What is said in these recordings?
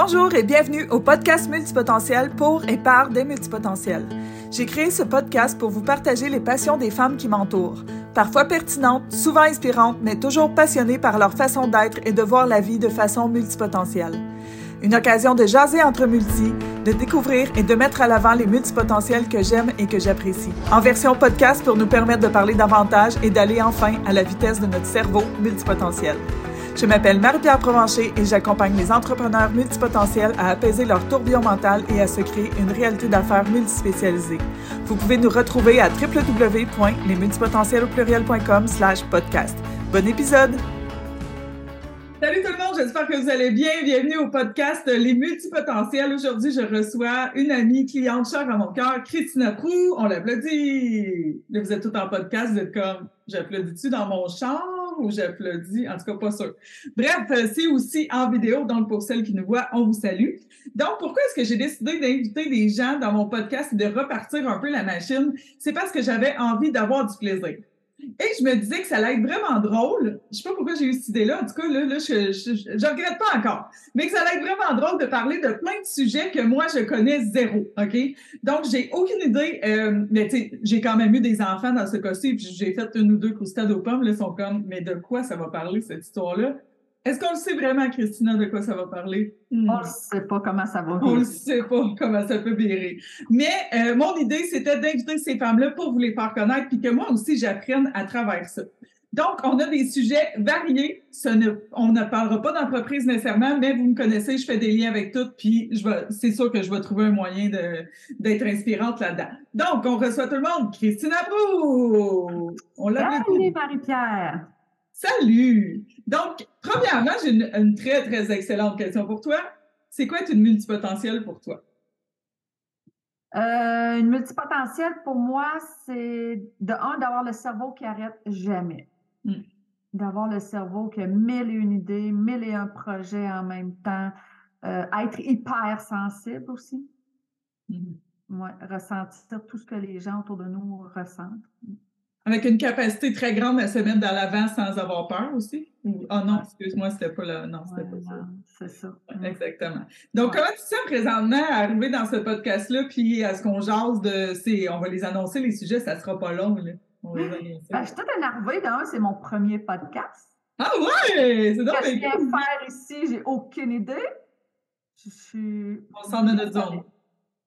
Bonjour et bienvenue au podcast Multipotentiel pour et par des multipotentiels. J'ai créé ce podcast pour vous partager les passions des femmes qui m'entourent. Parfois pertinentes, souvent inspirantes, mais toujours passionnées par leur façon d'être et de voir la vie de façon multipotentielle. Une occasion de jaser entre multi, de découvrir et de mettre à l'avant les multipotentiels que j'aime et que j'apprécie. En version podcast pour nous permettre de parler davantage et d'aller enfin à la vitesse de notre cerveau multipotentiel. Je m'appelle Marie-Pierre Provencher et j'accompagne les entrepreneurs multipotentiels à apaiser leur tourbillon mental et à se créer une réalité d'affaires multispécialisée. Vous pouvez nous retrouver à www.lesmultipotentiels slash podcast. Bon épisode! Salut tout le monde, j'espère que vous allez bien. Bienvenue au podcast Les Multipotentiels. Aujourd'hui, je reçois une amie, cliente chère à mon cœur, Christina Prou. On l'applaudit. Vous êtes tout en podcast, vous êtes comme, j'applaudis-tu dans mon champ? Ou j'applaudis? En tout cas, pas sûr. Bref, euh, c'est aussi en vidéo, donc pour celles qui nous voient, on vous salue. Donc, pourquoi est-ce que j'ai décidé d'inviter des gens dans mon podcast et de repartir un peu la machine? C'est parce que j'avais envie d'avoir du plaisir. Et je me disais que ça allait être vraiment drôle. Je sais pas pourquoi j'ai eu cette idée-là. En tout cas, là, là je, je, regrette pas encore. Mais que ça allait être vraiment drôle de parler de plein de sujets que moi, je connais zéro. OK? Donc, j'ai aucune idée. Euh, mais tu sais, j'ai quand même eu des enfants dans ce cas-ci. Puis j'ai fait une ou deux croustades aux pommes. Là, ils sont comme, mais de quoi ça va parler, cette histoire-là? Est-ce qu'on le sait vraiment, Christina, de quoi ça va parler? Hmm. On ne sait pas comment ça va virer. On ne sait pas comment ça peut virer. Mais euh, mon idée, c'était d'inviter ces femmes-là pour vous les faire connaître, puis que moi aussi, j'apprenne à travers ça. Donc, on a des sujets variés. on ne parlera pas d'entreprise nécessairement, mais vous me connaissez, je fais des liens avec toutes, puis c'est sûr que je vais trouver un moyen d'être inspirante là-dedans. Donc, on reçoit tout le monde. Christina Bou! On l'a Salut, Marie-Pierre! Salut! Donc, premièrement, j'ai une, très, très excellente question pour toi. C'est quoi être une multipotentielle pour toi? Euh, une multipotentielle, pour moi, c'est de un, d'avoir le cerveau qui arrête jamais. Hmm. D'avoir le cerveau qui a mille et une idées, mille et un projets en même temps. Euh, être hyper sensible aussi. Hmm. ressentir tout ce que les gens autour de nous ressentent. Avec une capacité très grande à se mettre dans l'avant sans avoir peur aussi? oh non, excuse-moi, c'était pas là. Non, c'était pas ça. C'est ça. Exactement. Donc, comment tu sens présentement arriver dans ce podcast-là, puis à ce qu'on jase de. On va les annoncer, les sujets, ça sera pas long. Là. ben, je suis toute énervée. D'un, c'est mon premier podcast. Ah ouais! C'est donc Ce que je viens faire ici, j'ai aucune idée. Je suis. On sort de notre zone.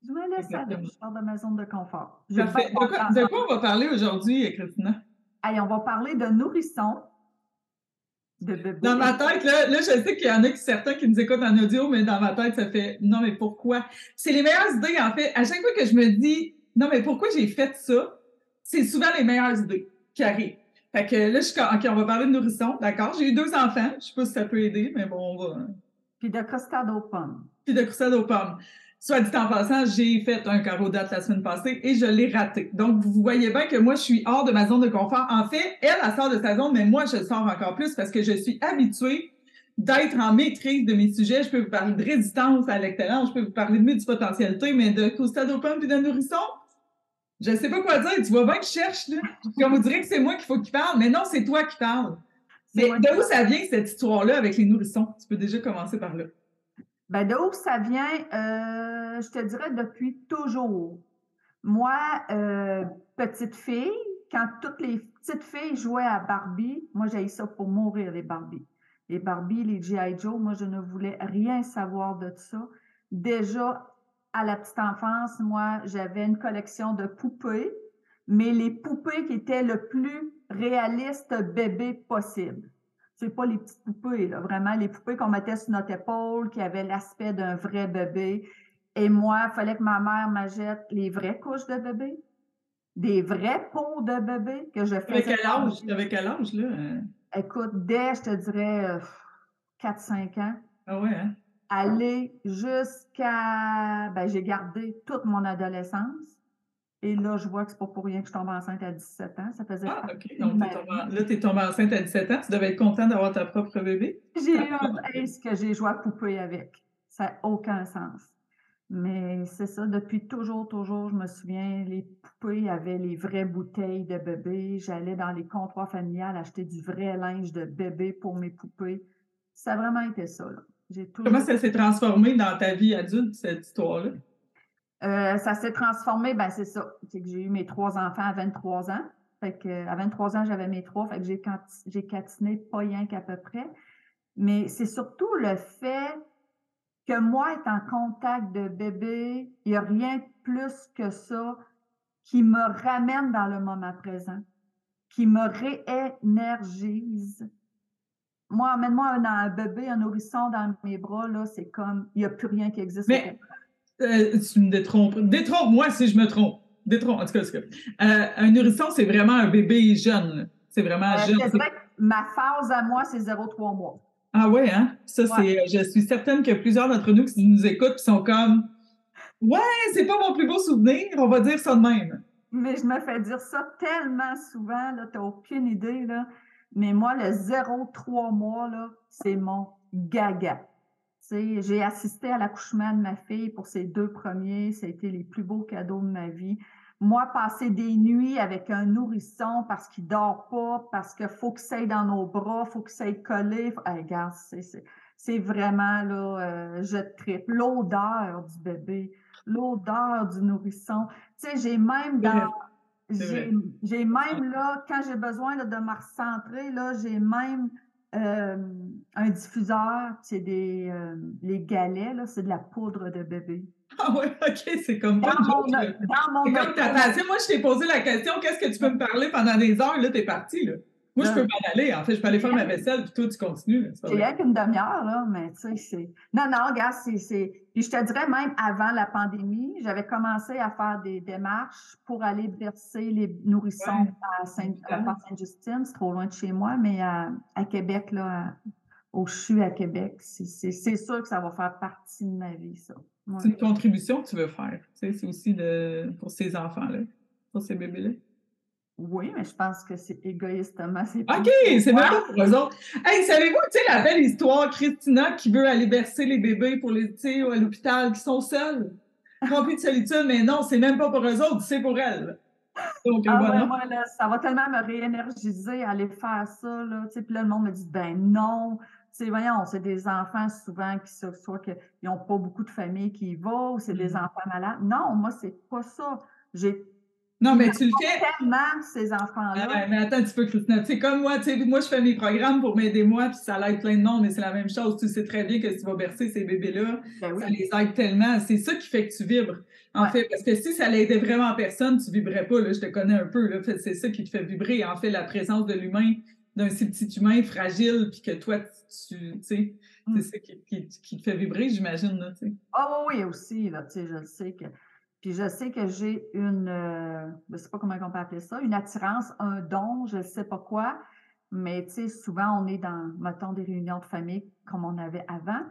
Je me laisse aller, je sors de ma zone de confort. De quoi, on va parler aujourd'hui, Christina? Allez, on va parler de nourrissons. De. Dans ma tête, là, là je sais qu'il y en a qui, certains qui nous écoutent en audio, mais dans ma tête, ça fait non, mais pourquoi? C'est les meilleures idées, en fait. À chaque fois que je me dis non, mais pourquoi j'ai fait ça? C'est souvent les meilleures idées qui arrivent. Fait que là, je suis OK, on va parler de nourrissons. D'accord? J'ai eu deux enfants. Je sais pas si ça peut aider, mais bon, on va. Hein. Puis de crustade aux pommes. Puis de crustade aux pommes. Soit dit en passant, j'ai fait un carreau date la semaine passée et je l'ai raté. Donc, vous voyez bien que moi, je suis hors de ma zone de confort. En fait, elle, elle sort de sa zone, mais moi, je sors encore plus parce que je suis habituée d'être en maîtrise de mes sujets. Je peux vous parler de résistance à l'extérieur, je peux vous parler de multipotentialité, mais de costadopum et de nourrisson, je sais pas quoi dire. Tu vois bien que je cherche, là. Comme vous direz que c'est moi qu'il faut qu'il parle, mais non, c'est toi qui parles. Mais de où ça vient, cette histoire-là, avec les nourrissons? Tu peux déjà commencer par là. Ben, de ça vient? Euh, je te dirais depuis toujours. Moi, euh, petite fille, quand toutes les petites filles jouaient à Barbie, moi, j'ai ça pour mourir, les Barbie. Les Barbie, les G.I. Joe, moi, je ne voulais rien savoir de ça. Déjà, à la petite enfance, moi, j'avais une collection de poupées, mais les poupées qui étaient le plus réaliste bébé possible c'est pas les petites poupées, là, vraiment les poupées qu'on mettait sur notre épaule, qui avaient l'aspect d'un vrai bébé. Et moi, il fallait que ma mère m'achète les vraies couches de bébé, des vraies peaux de bébé que je faisais. Avec quel âge? Avec quel âge, là? Écoute, dès, je te dirais, 4-5 ans. Ah ouais, hein? Aller jusqu'à. Ben, j'ai gardé toute mon adolescence. Et là, je vois que c'est pas pour rien que je tombe enceinte à 17 ans. Ça faisait Ah, OK. Donc, là, tu es tombée enceinte à 17 ans. Tu devais être contente d'avoir ta propre bébé? J'ai eu un ce que j'ai joué à poupée avec? Ça n'a aucun sens. Mais c'est ça, depuis toujours, toujours, je me souviens, les poupées avaient les vraies bouteilles de bébé. J'allais dans les comptoirs familiales acheter du vrai linge de bébé pour mes poupées. Ça a vraiment été ça. Là. Comment ça s'est transformé dans ta vie adulte, cette histoire-là? Euh, ça s'est transformé, ben c'est ça. C'est que j'ai eu mes trois enfants à 23 ans. Fait que, à 23 ans, j'avais mes trois. Fait que j'ai, j'ai catiné pas rien qu'à peu près. Mais c'est surtout le fait que moi, être en contact de bébé, il n'y a rien de plus que ça qui me ramène dans le moment présent, qui me réénergise. Moi, amène-moi un, bébé, un nourrisson dans mes bras, là, c'est comme, il n'y a plus rien qui existe. Mais euh, tu me détrompes. Détrompe-moi si je me trompe. Détrompe, en tout cas. Euh, un nourrisson, c'est vraiment un bébé jeune. C'est vraiment euh, jeune. ma phase à moi, c'est 0-3 mois. Ah ouais, hein? Ça, c'est. Je suis certaine que plusieurs d'entre nous qui nous écoutent sont comme Ouais, c'est pas mon plus beau souvenir, on va dire ça de même. Mais je me fais dire ça tellement souvent, là, t'as aucune idée, là. Mais moi, le 0-3 mois, là, c'est mon gaga. J'ai assisté à l'accouchement de ma fille pour ses deux premiers. Ça a été les plus beaux cadeaux de ma vie. Moi, passer des nuits avec un nourrisson parce qu'il dort pas, parce qu'il faut que ça aille dans nos bras, faut que ça aille collé. regarde, c'est vraiment, là, euh, je tripe. L'odeur du bébé, l'odeur du nourrisson. Tu sais, j'ai même dans... J'ai même, là, quand j'ai besoin de me recentrer, là, j'ai même euh, un diffuseur, c'est des euh, les galets, là, c'est de la poudre de bébé. Ah oui, OK, c'est comme dans, mon, dans mon comme Moi, je t'ai posé la question, qu'est-ce que tu peux me parler pendant des heures? Là, t'es parti, là. Moi, je peux m'en aller. En fait, je peux aller faire ma vaisselle, puis toi, tu continues. C'est rien qu'une demi-heure, là, mais tu sais, c'est... Non, non, regarde, c'est... Puis je te dirais, même avant la pandémie, j'avais commencé à faire des démarches pour aller verser les nourrissons à, Saint... Sainte-Justine. C'est trop loin de chez moi, mais à, Québec, là, au CHU à Québec, c'est sûr que ça va faire partie de ma vie, ça. C'est une contribution que tu veux faire. Tu sais, c'est aussi de... pour ces enfants-là, pour ces bébés-là. Oui, mais je pense que c'est égoïstement. OK, c'est même pas pour eux autres. Hey, savez-vous, tu sais, la belle histoire, Christina qui veut aller bercer les bébés pour les, tu à l'hôpital, qui sont seuls, remplis de solitude, mais non, c'est même pas pour eux autres, c'est pour elles. Donc, ah, voilà. moi, là, ça va tellement me réénergiser à aller faire ça, là, tu sais, puis là, le monde me dit, ben non, sais, voyons, c'est des enfants souvent qui soit qu'ils n'ont pas beaucoup de famille qui y vont, ou c'est des mm. enfants malades. Non, moi, c'est pas ça. J'ai non, mais tu le fais. tellement, ces enfants-là. Ah mais attends, tu peux, Christina. Tu sais, comme moi, tu sais, moi, je fais mes programmes pour m'aider moi, puis ça l'aide plein de monde, mais c'est la même chose. Tu sais très bien que si tu vas bercer ces bébés-là, ben ça les aide tellement. C'est ça qui fait que tu vibres, en fait. Parce que si ça l'aidait vraiment personne, tu vibrerais pas, là. Je te connais un peu, là. C'est ça qui te fait vibrer, en fait, la présence de l'humain, d'un si petit humain fragile, puis que toi, tu, sais, c'est mm. ça qui, qui, te fait vibrer, j'imagine, là, tu sais. Ah oui, aussi, là, tu sais, je le sais que puis je sais que j'ai une, euh, je ne sais pas comment on peut appeler ça, une attirance, un don, je ne sais pas quoi. Mais tu sais, souvent, on est dans, mettons, des réunions de famille comme on avait avant.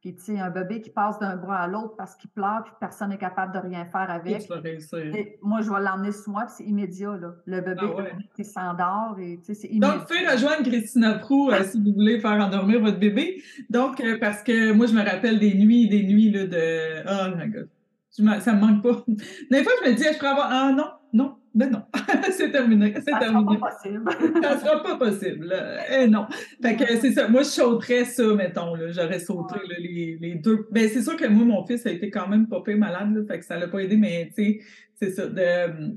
Puis, tu sais, un bébé qui passe d'un bras à l'autre parce qu'il pleure, puis personne n'est capable de rien faire avec. Et moi, je vais l'emmener sur moi, puis c'est immédiat, là. Le bébé, ah s'endort, et tu sais, c'est immédiat. Donc, faites rejoindre Christina Prou euh, si vous voulez faire endormir votre bébé. Donc, euh, parce que moi, je me rappelle des nuits, des nuits, là, de... Oh my God ça me manque pas. Des fois, je me dis, je pourrais avoir. Ah non, non, ben non. c'est terminé. C'est terminé. Sera pas possible. ça sera pas possible. Eh non. Fait que c'est ça. Moi, je sauterais ça, mettons. J'aurais sauté les, les, deux. Ben, c'est sûr que moi, mon fils a été quand même pas malade. Là, fait que ça l'a pas aidé, mais tu sais, c'est ça. De,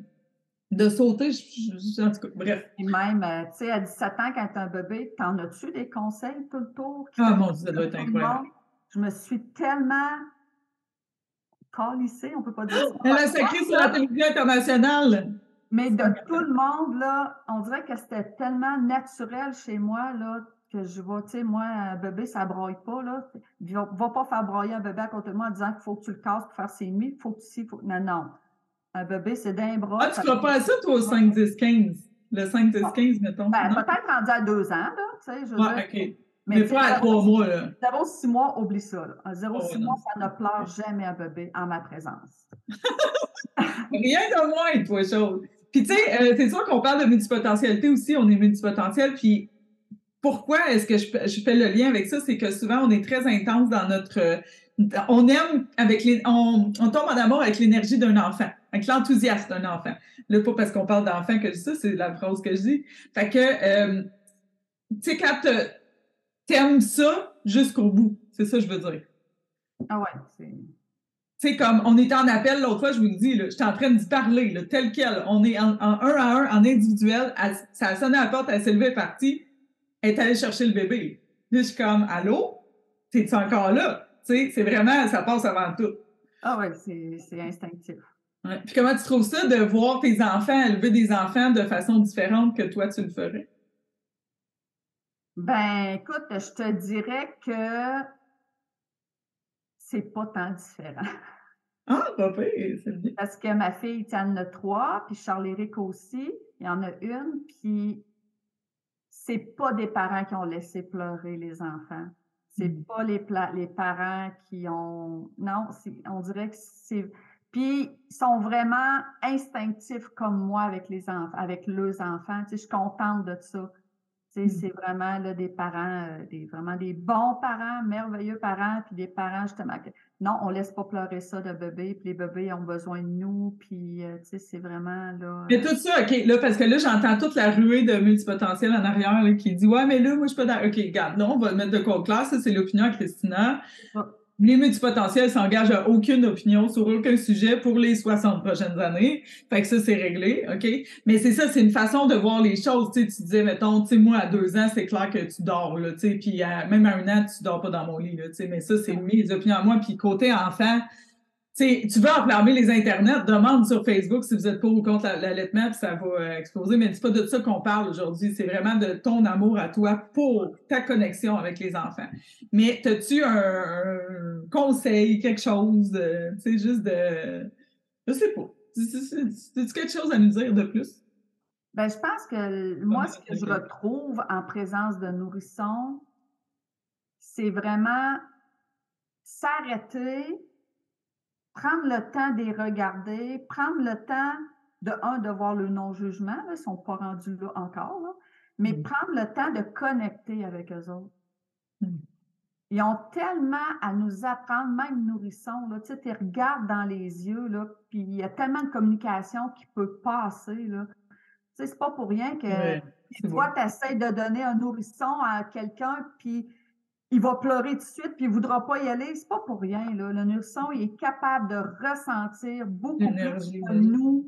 de sauter, je, en tout cas, bref. Et même, euh, tu sais, à 17 ans, quand tu un bébé, t'en as-tu des conseils tout le tour? Ah mon Dieu, ça doit être incroyable. Je me suis tellement lycée, on peut pas dire ça. Elle a sacré sur la télévision internationale. Mais de tout le monde, là, on dirait que c'était tellement naturel chez moi, là, que je vois, tu sais, moi, un bébé, ça broye pas, là. Va, va pas faire broyer un bébé à côté de moi en disant qu'il faut que tu le casses pour faire ses nuits, il faut que tu... Faut... Non, non. Un bébé, c'est d'un bras. Ah, tu crois pas à ça, toi, au 5, 10, 15? Le 5, 10, 15, mettons. Ben, peut-être rendu à deux ans, là, tu sais, je ah, OK. Mais, pas à trois mois, là. 0-6 mois, oublie ça. Là. À 0-6 mois, ça ne pleure jamais un bébé en ma présence. Rien de moins, toi, chose. Puis, tu sais, euh, c'est sûr qu'on parle de multipotentialité aussi, on est multipotentiel. Puis, pourquoi est-ce que je, fais le lien avec ça? C'est que souvent, on est très intense dans notre. Euh, on aime avec les. On, tombe en amour avec l'énergie d'un enfant, avec l'enthousiasme d'un enfant. Là, pas parce qu'on parle d'enfant que je dis ça, c'est la phrase que je dis. Fait que, euh, tu sais, quand t'aimes ça, jusqu'au bout. C'est ça que je veux dire. Ah ouais, c'est. C'est comme, on était en appel l'autre fois, je vous le dis, j'étais en train d'y parler, tel quel. On est en, un à un, en individuel. ça a sonné à la porte, elle s'est levée, partie. Elle est allée chercher le bébé. Là, je suis comme, allô? T'es-tu encore là? Tu sais, c'est vraiment, ça passe avant tout. Ah ouais, c'est instinctif. Ouais. Puis comment tu trouves ça de voir tes enfants élever des enfants de façon différente que toi, tu le ferais? Ben, écoute, je te dirais que c'est pas tant différent. Ah, papa, c'est bien. Parce que ma fille, tu en a trois, puis Charles-Éric aussi, il y en a une, puis c'est pas des parents qui ont laissé pleurer les enfants. C'est mmh. pas les, les parents qui ont. Non, on dirait que c'est. Puis, ils sont vraiment instinctifs comme moi avec les enfants, avec leurs enfants. Tu sais, je suis contente de ça. Mmh. C'est vraiment là, des parents, euh, des, vraiment des bons parents, merveilleux parents, puis des parents justement non, on laisse pas pleurer ça de bébé, puis les bébés ont besoin de nous, puis euh, tu sais, c'est vraiment là. Mais tout ça, OK, là, parce que là, j'entends toute la ruée de multipotentiel en arrière qui dit Ouais, mais là, moi, je suis pas dans. OK, regarde, non, on va mettre de quoi classe, ça, c'est l'opinion à Christina les multipotentiels s'engagent à aucune opinion sur aucun sujet pour les 60 prochaines années. Fait que ça, c'est réglé, OK? Mais c'est ça, c'est une façon de voir les choses. Tu, tu disais, mettons, tu sais, moi, à deux ans, c'est clair que tu dors, là, tu sais, puis même à un an, tu dors pas dans mon lit, là, tu sais, mais ça, c'est mes opinions à moi. Puis côté enfant, tu veux enflammer les internets, demande sur Facebook si vous êtes pour ou contre l'allaitement, puis ça va euh, exploser. Mais c'est pas de ça qu'on parle aujourd'hui. C'est vraiment de ton amour à toi pour ta connexion avec les enfants. Mais as-tu un, conseil, quelque chose, tu sais, juste de. Je sais pas. As-tu quelque chose à nous dire de plus? Ben, je pense que moi, ce que je retrouve en présence de nourrissons, c'est vraiment s'arrêter prendre le temps de les regarder, prendre le temps de, un, de voir le non-jugement, ils ne sont pas rendus là encore, mais mmh. prendre le temps de connecter avec eux autres. Mmh. Ils ont tellement à nous apprendre, même nourrissons, là, tu sais, regardes dans les yeux, là, puis il y a tellement de communication qui peut passer, là. Tu sais, c'est pas pour rien que toi, tu essaies de donner un nourrisson à quelqu'un, puis il va pleurer tout de suite, puis il ne voudra pas y aller. C'est pas pour rien. Là. Le nourrisson, il est capable de ressentir beaucoup plus que nous.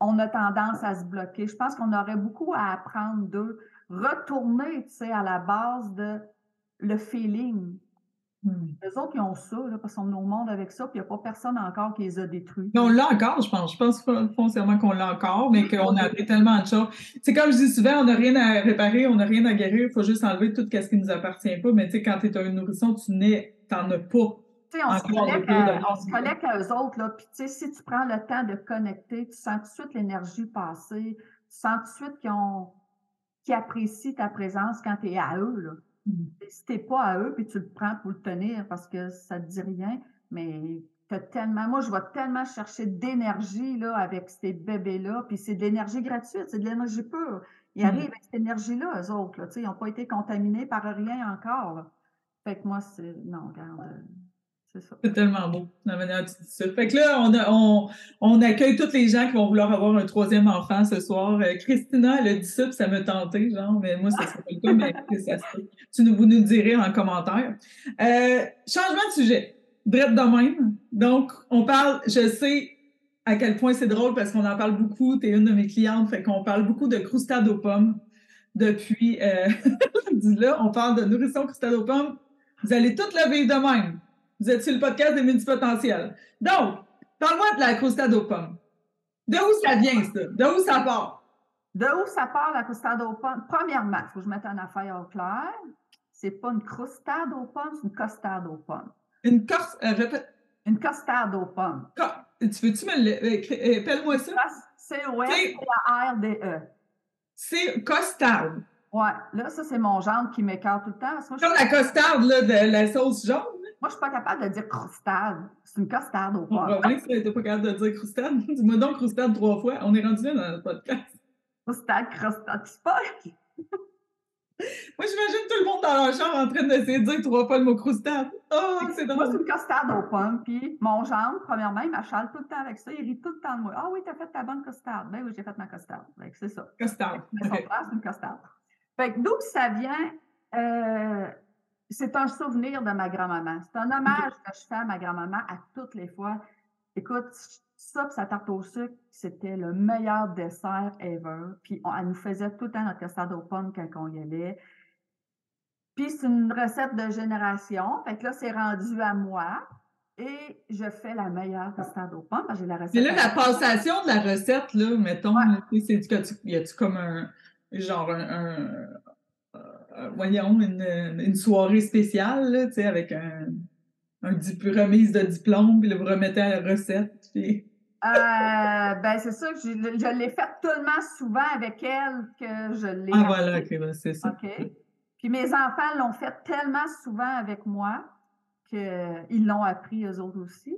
On a tendance à se bloquer. Je pense qu'on aurait beaucoup à apprendre d'eux. Retourner, tu sais, à la base de le feeling. Hmm. Les autres, ils ont ça, là, parce qu'on est au monde avec ça, puis il n'y a pas personne encore qui les a détruits. on l'a encore, je pense. Je pense foncièrement qu'on l'a encore, mais qu'on a appris tellement de choses. C'est comme je dis souvent, on n'a rien à réparer, on n'a rien à guérir, il faut juste enlever tout ce qui ne nous appartient pas. Mais tu sais, quand tu es un nourrisson, tu n'es, t'en as pas. Tu sais, on, se connecte, à, on se connecte à eux autres, là, puis tu sais, si tu prends le temps de connecter, tu sens tout de suite l'énergie passer, tu sens tout de suite qu'ils, ont, qu'ils apprécient ta présence quand tu es à eux, là. Mmh. Si tu n'es pas à eux, puis tu le prends pour le tenir parce que ça ne te dit rien, mais tellement, moi, je vais tellement chercher d'énergie là, avec ces bébés-là, puis c'est de l'énergie gratuite, c'est de l'énergie pure. Ils mmh. arrivent avec cette énergie-là, eux autres. Là, ils n'ont pas été contaminés par rien encore. Fait que moi, c'est. Non, regarde. C'est tellement beau, la manière tu dis ça. Fait que là, on, on, accueille tous les gens qui vont vouloir avoir un troisième enfant ce soir. Euh, Christina, elle a dit ça, puis ça m'a tenté, genre, mais moi, ça serait pas le cas, mais ça Tu nous, vous nous direz en commentaire. Euh, changement de sujet. Bref de même. Donc, on parle, je sais à quel point c'est drôle parce qu'on en parle beaucoup. Tu es une de mes clientes, fait qu'on parle beaucoup de croustade aux pommes depuis. Euh, là, on parle de nourrisson croustade aux pommes. Vous allez toutes le vivre de même. Vous êtes sur le podcast des multipotentiels. Donc, parle-moi de la croustade aux pommes. De où ça vient, ça? De où ça part? De où ça part, la croustade aux pommes? Premièrement, il faut que je mette une affaire au clair. C'est pas une croustade aux pommes, c'est une costade aux pommes. Une costade, euh, répète. Une costade aux pommes. Tu veux-tu me Appelle-moi ça? C-O-S-T-A-R-D-E. C'est costade. Ouais, là, ça, c'est mon genre qui m'écarte tout le temps. Comme la costade là, de la sauce jaune. Moi, je ne suis pas capable de dire croustade. C'est une costade au poivre. On va que tu pas capable de dire croustade. Dis-moi donc croustade trois fois. On est rendu là dans le podcast. Croustade, croustade, c'est pas. Moi, j'imagine tout le monde dans leur chambre en train d'essayer de dire trois fois le mot croustade. Oh, c'est drôle. Moi, c'est une costade aux pommes. Puis mon gendre, premièrement, il m'achale tout le temps avec ça. Il rit tout le temps de moi. Ah oui, t'as fait ta bonne costade. Ben oui, j'ai fait ma costade. c'est ça. Costade. C'est une costade. Fait que d'où ça vient? Euh, c'est un souvenir de ma grand-maman. C'est un hommage que je fais à ma grand-maman à toutes les fois. Écoute, ça, sa tarte au sucre, c'était le meilleur dessert ever. Puis elle nous faisait tout le temps notre custard aux pommes quand on y allait. Puis c'est une recette de génération. Fait que là, c'est rendu à moi. Et je fais la meilleure custard aux pommes. J'ai la recette. Mais là, la passation de la recette, là, mettons, y a-tu comme un genre un, voyons, une, soirée spéciale, là, avec un, un remise de diplôme, puis vous remettez à la recette. Puis... Euh, ben, c'est ça, je, je l'ai fait tellement souvent avec elle que je l'ai. Ah, voilà, ok, c'est ça. OK. Puis mes enfants l'ont fait tellement souvent avec moi qu'ils l'ont appris eux autres aussi.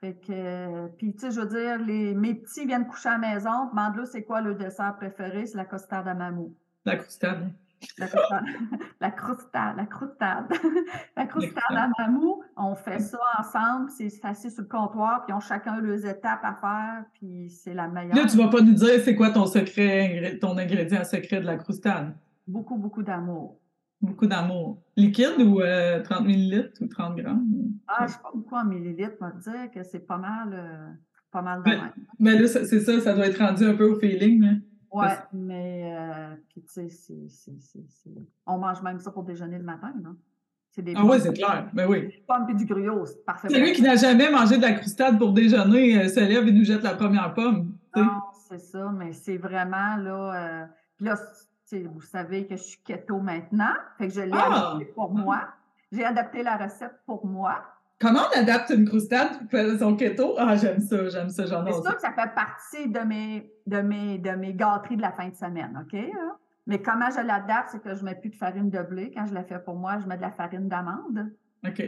Fait que, puis tu sais, je veux dire, les, mes petits viennent coucher à la maison, demande-le c'est quoi le dessert préféré, c'est la costade à mamou. La costade. La croustade. la croustade. La croustade. à mamou. On fait ça ensemble. C'est facile sur le comptoir. Puis on chacun leurs étapes à faire. Puis c'est la meilleure. Là, tu vas pas nous dire c'est quoi ton secret, ton ingrédient secret de la croustade. Beaucoup, beaucoup d'amour. Beaucoup d'amour. Liquide ou 30 euh, millilitres ou 30 grammes? Ah, je sais pas beaucoup en millilitres. On va dire que c'est pas mal, euh, pas mal de mais, mais là, c'est ça, ça doit être rendu un peu au feeling. Oui, mais euh, puis tu sais, on mange même ça pour déjeuner le matin, non? Des ah oui, c'est clair, mais ben oui. Des pommes et du gruau, c'est parfait. Celui qui n'a jamais mangé de la croustade pour déjeuner euh, se lève et nous jette la première pomme. Non, c'est ça, mais c'est vraiment là. Euh, puis là, vous savez que je suis keto maintenant, fait que je l'ai ah! adapté pour moi. J'ai adapté la recette pour moi. Comment on adapte une croustade pour faire son keto? Ah, j'aime ça, j'aime ça, j'en ai. C'est sûr que ça fait partie de mes, de, mes, de mes gâteries de la fin de semaine, OK? Mais comment je l'adapte, c'est que je ne mets plus de farine de blé. Quand je la fais pour moi, je mets de la farine d'amande. OK.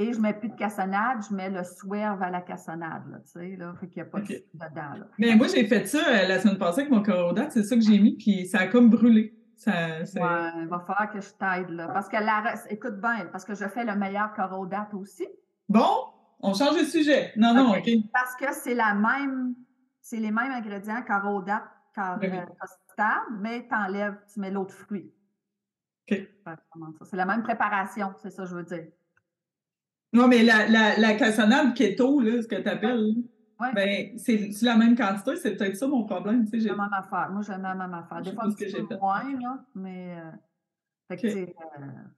Et je ne mets plus de cassonade, je mets le swerve à la cassonade, là, tu sais, là, fait qu'il n'y a pas de dedans, là. Mais moi, j'ai fait ça euh, la semaine passée avec mon corodat, c'est ça que j'ai mis, puis ça a comme brûlé. Ça, ouais, il va falloir que je t'aide, là. Parce que la... Écoute bien, parce que je fais le meilleur corodat aussi. Bon, on change de sujet. Non, non, OK. Parce que c'est la même, c'est les mêmes ingrédients qu'arodat, qu'en mais tu enlèves, tu mets l'autre fruit. OK. C'est la même préparation, c'est ça que je veux dire. Non, mais la, la, la cassonade keto, là, ce que tu appelles, ouais. ben, c'est la même quantité, c'est peut-être ça mon problème. C'est la même affaire. Moi, j'aime la même affaire. Des fois, un petit peu moins, là, mais. Euh, euh,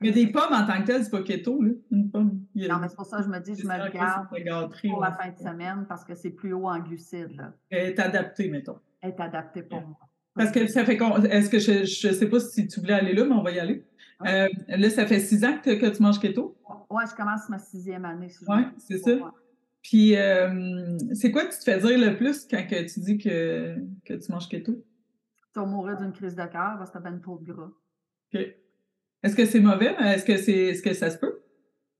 mais des pommes en tant que telles, c'est pas keto, là, une pomme. Non, mais c'est pour ça que je me dis, je me le garde pour la fin de semaine parce que c'est plus haut en glucides. Là. Elle est adaptée, mettons. Elle est adaptée pour moi. Parce que ça fait Est-ce que je ne sais pas si tu voulais aller là, mais on va y aller. Euh, là, ça fait six ans que, que tu manges keto? Oui, je commence ma sixième année. oui, c'est ça. Puis, euh, c'est quoi que tu te fais dire le plus quand que tu dis que, que tu manges keto? Tu vas mourir d'une crise de cœur parce que tu as bien trop de gras. OK. Est-ce que c'est mauvais? Est-ce que, c'est, est-ce que ça se peut?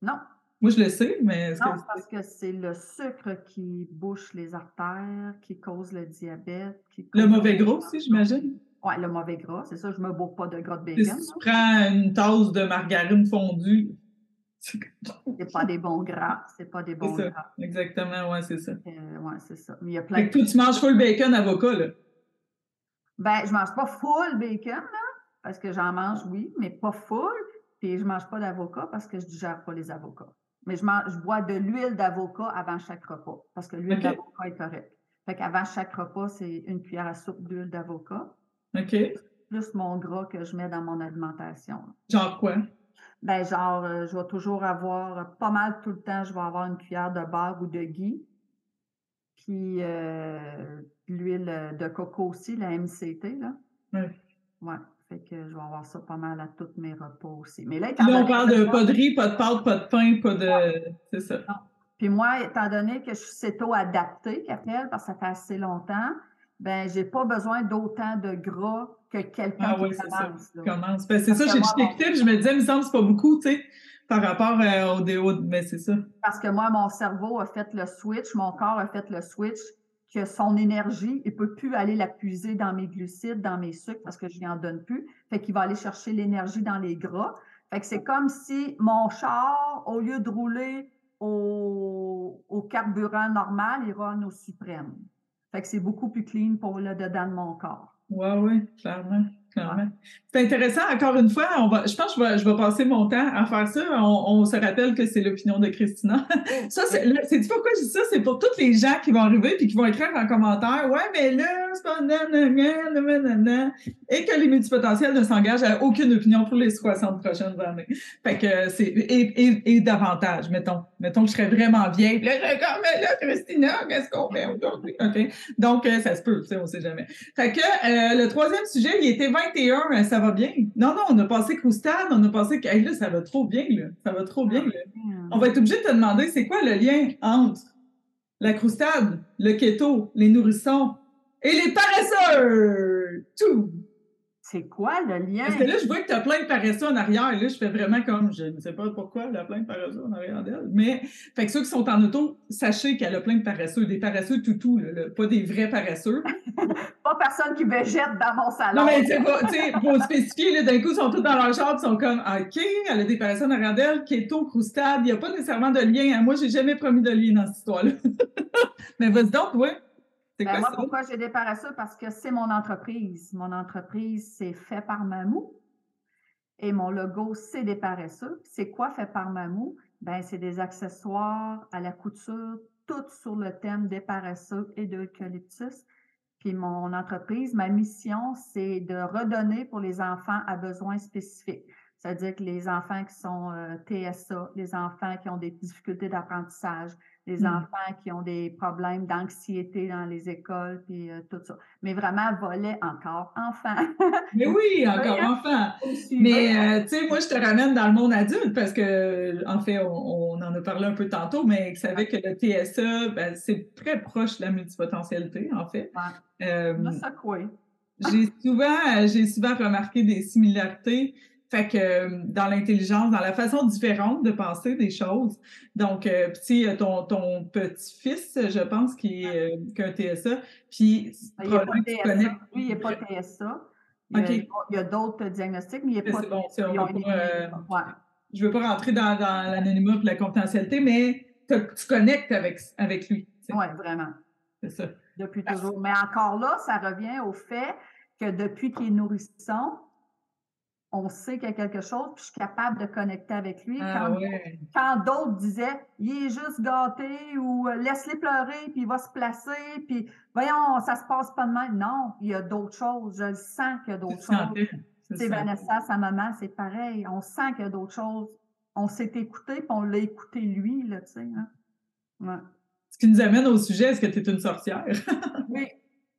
Non. Moi, je le sais, mais. non, parce que c'est le sucre qui bouche les artères, qui cause le diabète. le mauvais gras aussi, j'imagine? Oui, le mauvais gras, c'est ça. Je ne me bourre pas de gras de bacon. Si tu prends une tasse de margarine fondue. C'est pas des bons gras. C'est pas des bons ça. gras. Exactement, oui, c'est ça. Euh, oui, c'est ça. Mais il y a plein de... toi, tu manges full bacon avocat, là? Ben, je mange pas full bacon, là parce que j'en mange, oui, mais pas full. Puis je ne mange pas d'avocat parce que je ne digère pas les avocats. Mais je, mange, je bois de l'huile d'avocat avant chaque repas parce que l'huile d'avocat est correcte. Fait qu'avant chaque repas, c'est une cuillère à soupe d'huile d'avocat. OK. Plus mon gras que je mets dans mon alimentation. Genre quoi? Ben, genre, euh, je vais toujours avoir, pas mal tout le temps, je vais avoir une cuillère de beurre ou de ghee. Puis euh, l'huile de coco aussi, la MCT, là. Oui. Ouais. Fait que je vais avoir ça pas mal à tous mes repas aussi. Mais là, on parle de pas de riz, pas de pâte, pas de pain, pas de. C'est ça. Puis moi, étant donné que je suis céto-adaptée, qu'appelle, parce que ça fait assez longtemps, ben j'ai pas besoin d'autant de gras que quelqu'un ah, oui, commence. Ça. commence. Ben, c'est ça, j'ai t'écoutais, je me disais, il me semble que c'est pas beaucoup, tu sais, par rapport euh, au déo, mais c'est ça. Parce que moi, mon cerveau a fait le switch, mon corps a fait le switch que son énergie, il ne peut plus aller la puiser dans mes glucides, dans mes sucres, parce que je lui en donne plus. Fait qu'il va aller chercher l'énergie dans les gras. Fait que c'est comme si mon char, au lieu de rouler au, carburant normal, il run au suprême. Fait que c'est beaucoup plus clean pour le dedans de mon corps. Oui, oui, clairement. C'est intéressant. Encore une fois, on va, je pense que je vais, je vais passer mon temps à faire ça. On, se rappelle que c'est l'opinion de Christina. ça, c'est, c'est pourquoi je dis ça? C'est pour tous les gens qui vont arriver puis qui vont écrire en commentaire. Ouais, mais là, c'est pas nanana, et que les multipotentiels ne s'engagent à aucune opinion pour les 60 prochaines années. Fait que c'est, et, et, davantage, mettons. Mettons que je serais vraiment vieille. là, je comme, mais là, Christina, qu'est-ce qu'on fait aujourd'hui? OK? Donc, euh, ça se peut, on sait jamais. Fait que, euh, le troisième sujet, il était 21, ça va bien. Non, non, on a passé Croustade, on a passé. Hey, là, ça va trop bien, là. Ça va trop bien, là. On va être obligé de te demander c'est quoi le lien entre la croustade, le keto, les nourrissons et les paresseux? Tout. C'est quoi le lien? Parce que là, je vois que tu as plein de paresseux en arrière. Et là, je fais vraiment comme, je ne sais pas pourquoi elle a plein de paresseux en arrière d'elle. Mais, fait que ceux qui sont en auto, sachez qu'elle a plein de paresseux. Des paresseux toutous, pas des vrais paresseux. pas personne qui végète dans mon salon. Non, mais tu sais, pour spécifier, d'un coup, ils sont tous dans leur chambre, ils sont comme, OK, elle a des arrière d'elle, keto, croustade. Il n'y a pas nécessairement de lien. Moi, j'ai jamais promis de lien dans cette histoire-là. mais vas-y donc, ouais. Ben, moi, pourquoi j'ai des paresseux? Parce que c'est mon entreprise. Mon entreprise, c'est fait par Mamou. Et mon logo, c'est des paresseux. C'est quoi fait par Mamou? Ben, c'est des accessoires à la couture, tout sur le thème des paresseux et de l'eucalyptus. Puis mon entreprise, ma mission, c'est de redonner pour les enfants à besoins spécifiques. C'est-à-dire que les enfants qui sont euh, TSA, les enfants qui ont des difficultés d'apprentissage, les mmh. enfants qui ont des problèmes d'anxiété dans les écoles, puis euh, tout ça. Mais vraiment, volet encore enfant. Mais oui, encore enfant. Mais euh, tu sais, moi, je te ramène dans le monde adulte parce que, en fait, on, en a parlé un peu tantôt, mais vous savez que le TSA, ben, c'est très proche de la multipotentialité, en fait. Euh, ça, quoi? j'ai souvent, j'ai souvent remarqué des similarités fait que euh, dans l'intelligence, dans la façon différente de penser des choses. Donc, euh, petit, ton, ton petit-fils, je pense, qui est euh, un TSA, puis il n'y a pas TSA. Lui, il n'est pas TSA. Il y a, d'autres diagnostics, mais il n'est pas, bon, TSA. Je ne veux pas rentrer dans, dans l'anonymat et la confidentialité, mais tu connectes avec, avec lui. Oui, vraiment. C'est ça. Depuis toujours. Mais encore là, ça revient au fait que depuis qu'il est nourrisson, on sait qu'il y a quelque chose, puis je suis capable de connecter avec lui. Ah quand, d'autres disaient, il est juste gâté ou euh, laisse-les pleurer, puis il va se placer, puis voyons, ça se passe pas de même. Non, il y a d'autres choses. Je le sens qu'il y a d'autres choses. C'est Vanessa, sa maman, c'est pareil. On sent qu'il y a d'autres choses. On s'est écouté, puis on l'a écouté lui, là, tu sais. Hein. Ce qui nous amène au sujet, est-ce que tu es une sorcière? oui,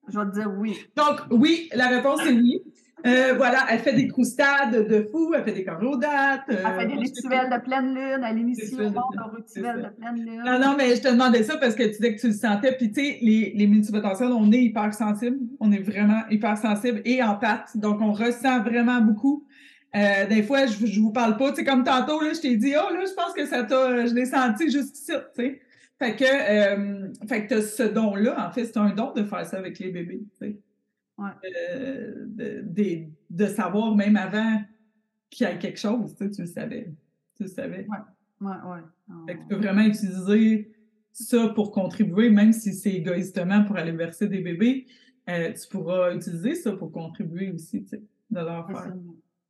je vais te dire oui. Donc, oui, la réponse est oui. Euh, voilà, elle fait des croustades de fou, elle fait des carrodates. Euh, elle fait des rituels de pleine lune, elle initie au monde un rituel de pleine lune. Non, non, mais je te demandais ça parce que tu disais que tu le sentais. Puis, tu sais, les, les multipotentiels, on est hyper sensible. On est vraiment hyper sensible et en pâte. Donc, on ressent vraiment beaucoup. Euh, des fois, je, je vous parle pas. Tu sais, comme tantôt, là, je t'ai dit, oh, là, je pense que ça t'a, je l'ai senti juste ici, tu sais. Fait que, euh, fait que ce don-là, en fait, c'est un don de faire ça avec les bébés, tu sais. Euh, de, de, savoir même avant qu'il y a quelque chose, tu, le savais. Tu le savais. Ouais, ouais, ouais. tu peux vraiment utiliser ça pour contribuer, même si c'est égoïstement pour aller verser des bébés, euh, tu pourras utiliser ça pour contribuer aussi, tu sais, de leur faire.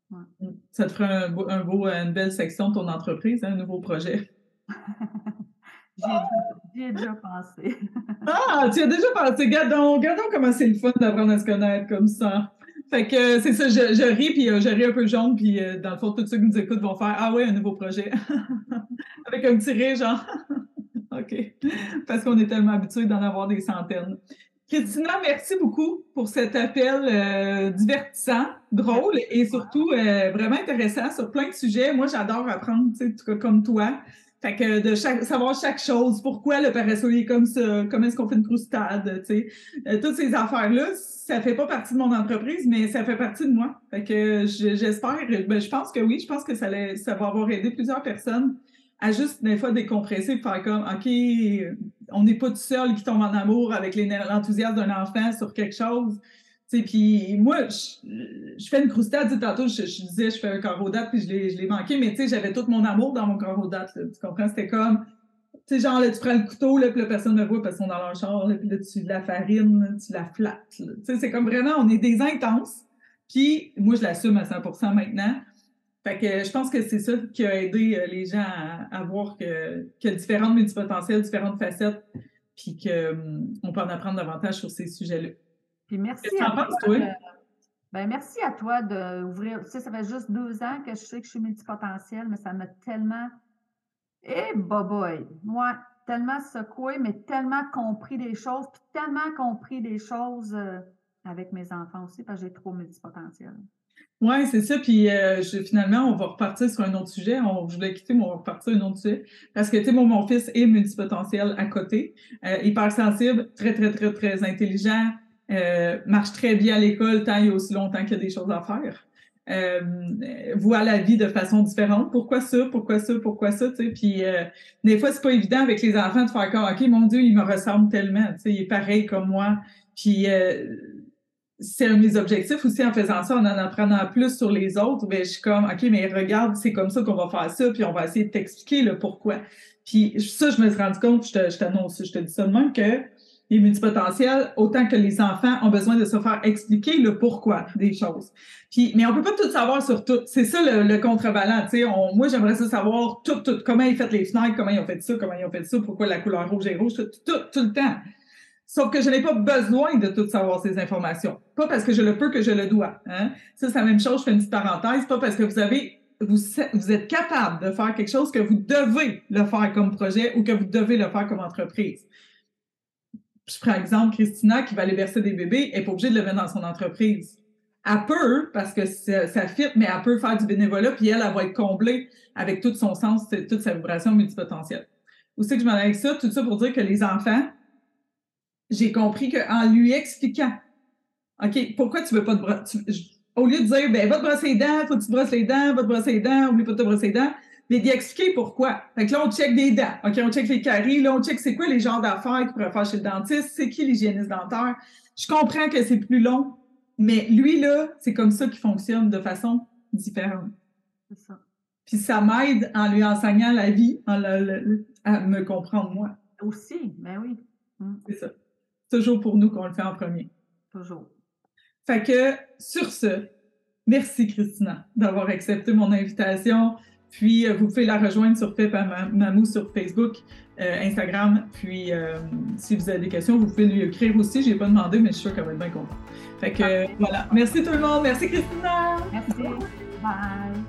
Mm. Ça te ferait un beau, une belle section de ton entreprise, hein, un nouveau projet. J'y ai, déjà pensé. ah, tu as déjà pensé. Gardons, comment c'est le fun d'apprendre à se connaître comme ça. Fait que c'est ça, je, ris, puis euh, je ris un peu jaune, puis euh, dans le fond, tous ceux qui nous écoutent vont faire Ah ouais, un nouveau projet. Avec un petit rire, genre OK. Parce qu'on est tellement habitué d'en avoir des centaines. Christina, merci beaucoup pour cet appel euh, divertissant, drôle et surtout vraiment intéressant sur plein de sujets. Moi, j'adore apprendre, tu sais, comme toi. Fait que de savoir chaque chose, pourquoi le paresseux est comme ça, comment est-ce qu'on fait une croustade, tu sais. Euh, toutes ces affaires-là, ça fait pas partie de mon entreprise, mais ça fait partie de moi. Fait que j'espère, ben, je pense que oui, je pense que ça, ça va avoir aidé plusieurs personnes à juste des fois décompresser, faire comme, OK, on n'est pas tout seul qui tombe en amour avec l'enthousiasme d'un enfant sur quelque chose. Puis moi, je, fais une croustade, tantôt, je, je, disais, je fais un carreau date, puis je l'ai manqué, mais tu sais, j'avais tout mon amour dans mon carreau date, tu comprends? C'était comme, tu sais, genre, là, tu prends le couteau, là, puis la personne me voit parce qu'ils sont dans leur char, là, puis là, tu la farine, tu la flattes, tu sais, c'est comme vraiment, on est des intenses, Puis moi, je l'assume à 100% maintenant. Fait que je pense que c'est ça qui a aidé euh, les gens à, voir que, a différentes multipotentiels, différentes facettes, puis qu'on peut en apprendre davantage sur ces sujets-là. Puis merci à toi. ben merci à toi d'ouvrir. Tu sais, ça fait juste deux ans que je sais que je suis multipotentielle, mais ça m'a tellement. Eh, hey, boy! Moi, tellement secoué, mais tellement compris des choses, puis tellement compris des choses euh, avec mes enfants aussi, parce que j'ai trop multipotentiel. Oui, c'est ça. Puis euh, finalement, on va repartir sur un autre sujet. On, je voulais quitter, mais on va repartir sur un autre sujet. Parce que, tu sais, mon, fils est multipotentiel à côté. Euh, hypersensible, très, très, très, très intelligent, euh, marche très bien à l'école tant et aussi longtemps qu'il y a des choses à faire. Euh, voit la vie de façon différente. Pourquoi ça? Pourquoi ça? Pourquoi ça? Puis euh, des fois, c'est pas évident avec les enfants de faire comme OK, mon Dieu, il me ressemble tellement. Il est pareil comme moi. Puis c'est un de mes objectifs aussi en faisant ça, en en apprenant plus sur les autres. Ben, je suis comme OK, mais regarde, c'est comme ça qu'on va faire ça, puis on va essayer de t'expliquer le pourquoi. Puis ça, je me suis rendu compte, je te, je t'annonce, je te dis ça de même, que les multipotentiels, autant que les enfants ont besoin de se faire expliquer le pourquoi des choses. Puis, mais on peut pas tout savoir sur tout. C'est ça le, le contrebalan. moi, j'aimerais savoir tout, tout, comment ils fait les fenêtres, comment ils ont fait ça, comment ils ont fait ça, pourquoi la couleur rouge est rouge, tout, tout, tout le temps. Sauf que je n'ai pas besoin de tout savoir ces informations. Pas parce que je le peux que je le dois. Hein? Ça, c'est la même chose, je fais une petite parenthèse. Pas parce que vous avez vous êtes capable de faire quelque chose que vous devez le faire comme projet ou que vous devez le faire comme entreprise. Je prends exemple Christina qui va aller verser des bébés, elle n'est pas obligée de le mettre dans son entreprise. Elle peut, parce que ça, ça fit, mais elle peut faire du bénévolat, puis elle, elle va être comblée avec tout son sens, toute sa vibration multipotentielle. Où c'est que je m'en avec ça? Tout ça pour dire que les enfants, j'ai compris qu'en lui expliquant, OK, pourquoi tu veux pas te brosser, au lieu de dire, ben, va te brosser les dents, faut que tu te brosses les dents, va te brosser les dents, oublie pas de te brosser les dents, mais d'y expliquer pourquoi. Fait que là, on check des dents. OK, on check les caries, là, on check c'est quoi les genres d'affaires qu'il pourrait faire chez le dentiste, c'est qui l'hygiéniste dentaire. Je comprends que c'est plus long, mais lui, là, c'est comme ça qu'il fonctionne de façon différente. C'est ça. Puis ça m'aide en lui enseignant la vie, à me comprendre moi. Aussi, ben oui. Mm. C'est ça toujours pour nous qu'on le fait en premier. Toujours. Fait que, sur ce, merci Christina d'avoir accepté mon invitation. Puis, euh, vous pouvez la rejoindre sur Pep Mamou sur Facebook, euh, Instagram. Puis, euh, si vous avez des questions, vous pouvez lui écrire aussi. Je n'ai pas demandé, mais je suis sûre qu'elle va être bien contente. Fait que, voilà. Merci tout le monde. Merci Christina. Merci. Bye.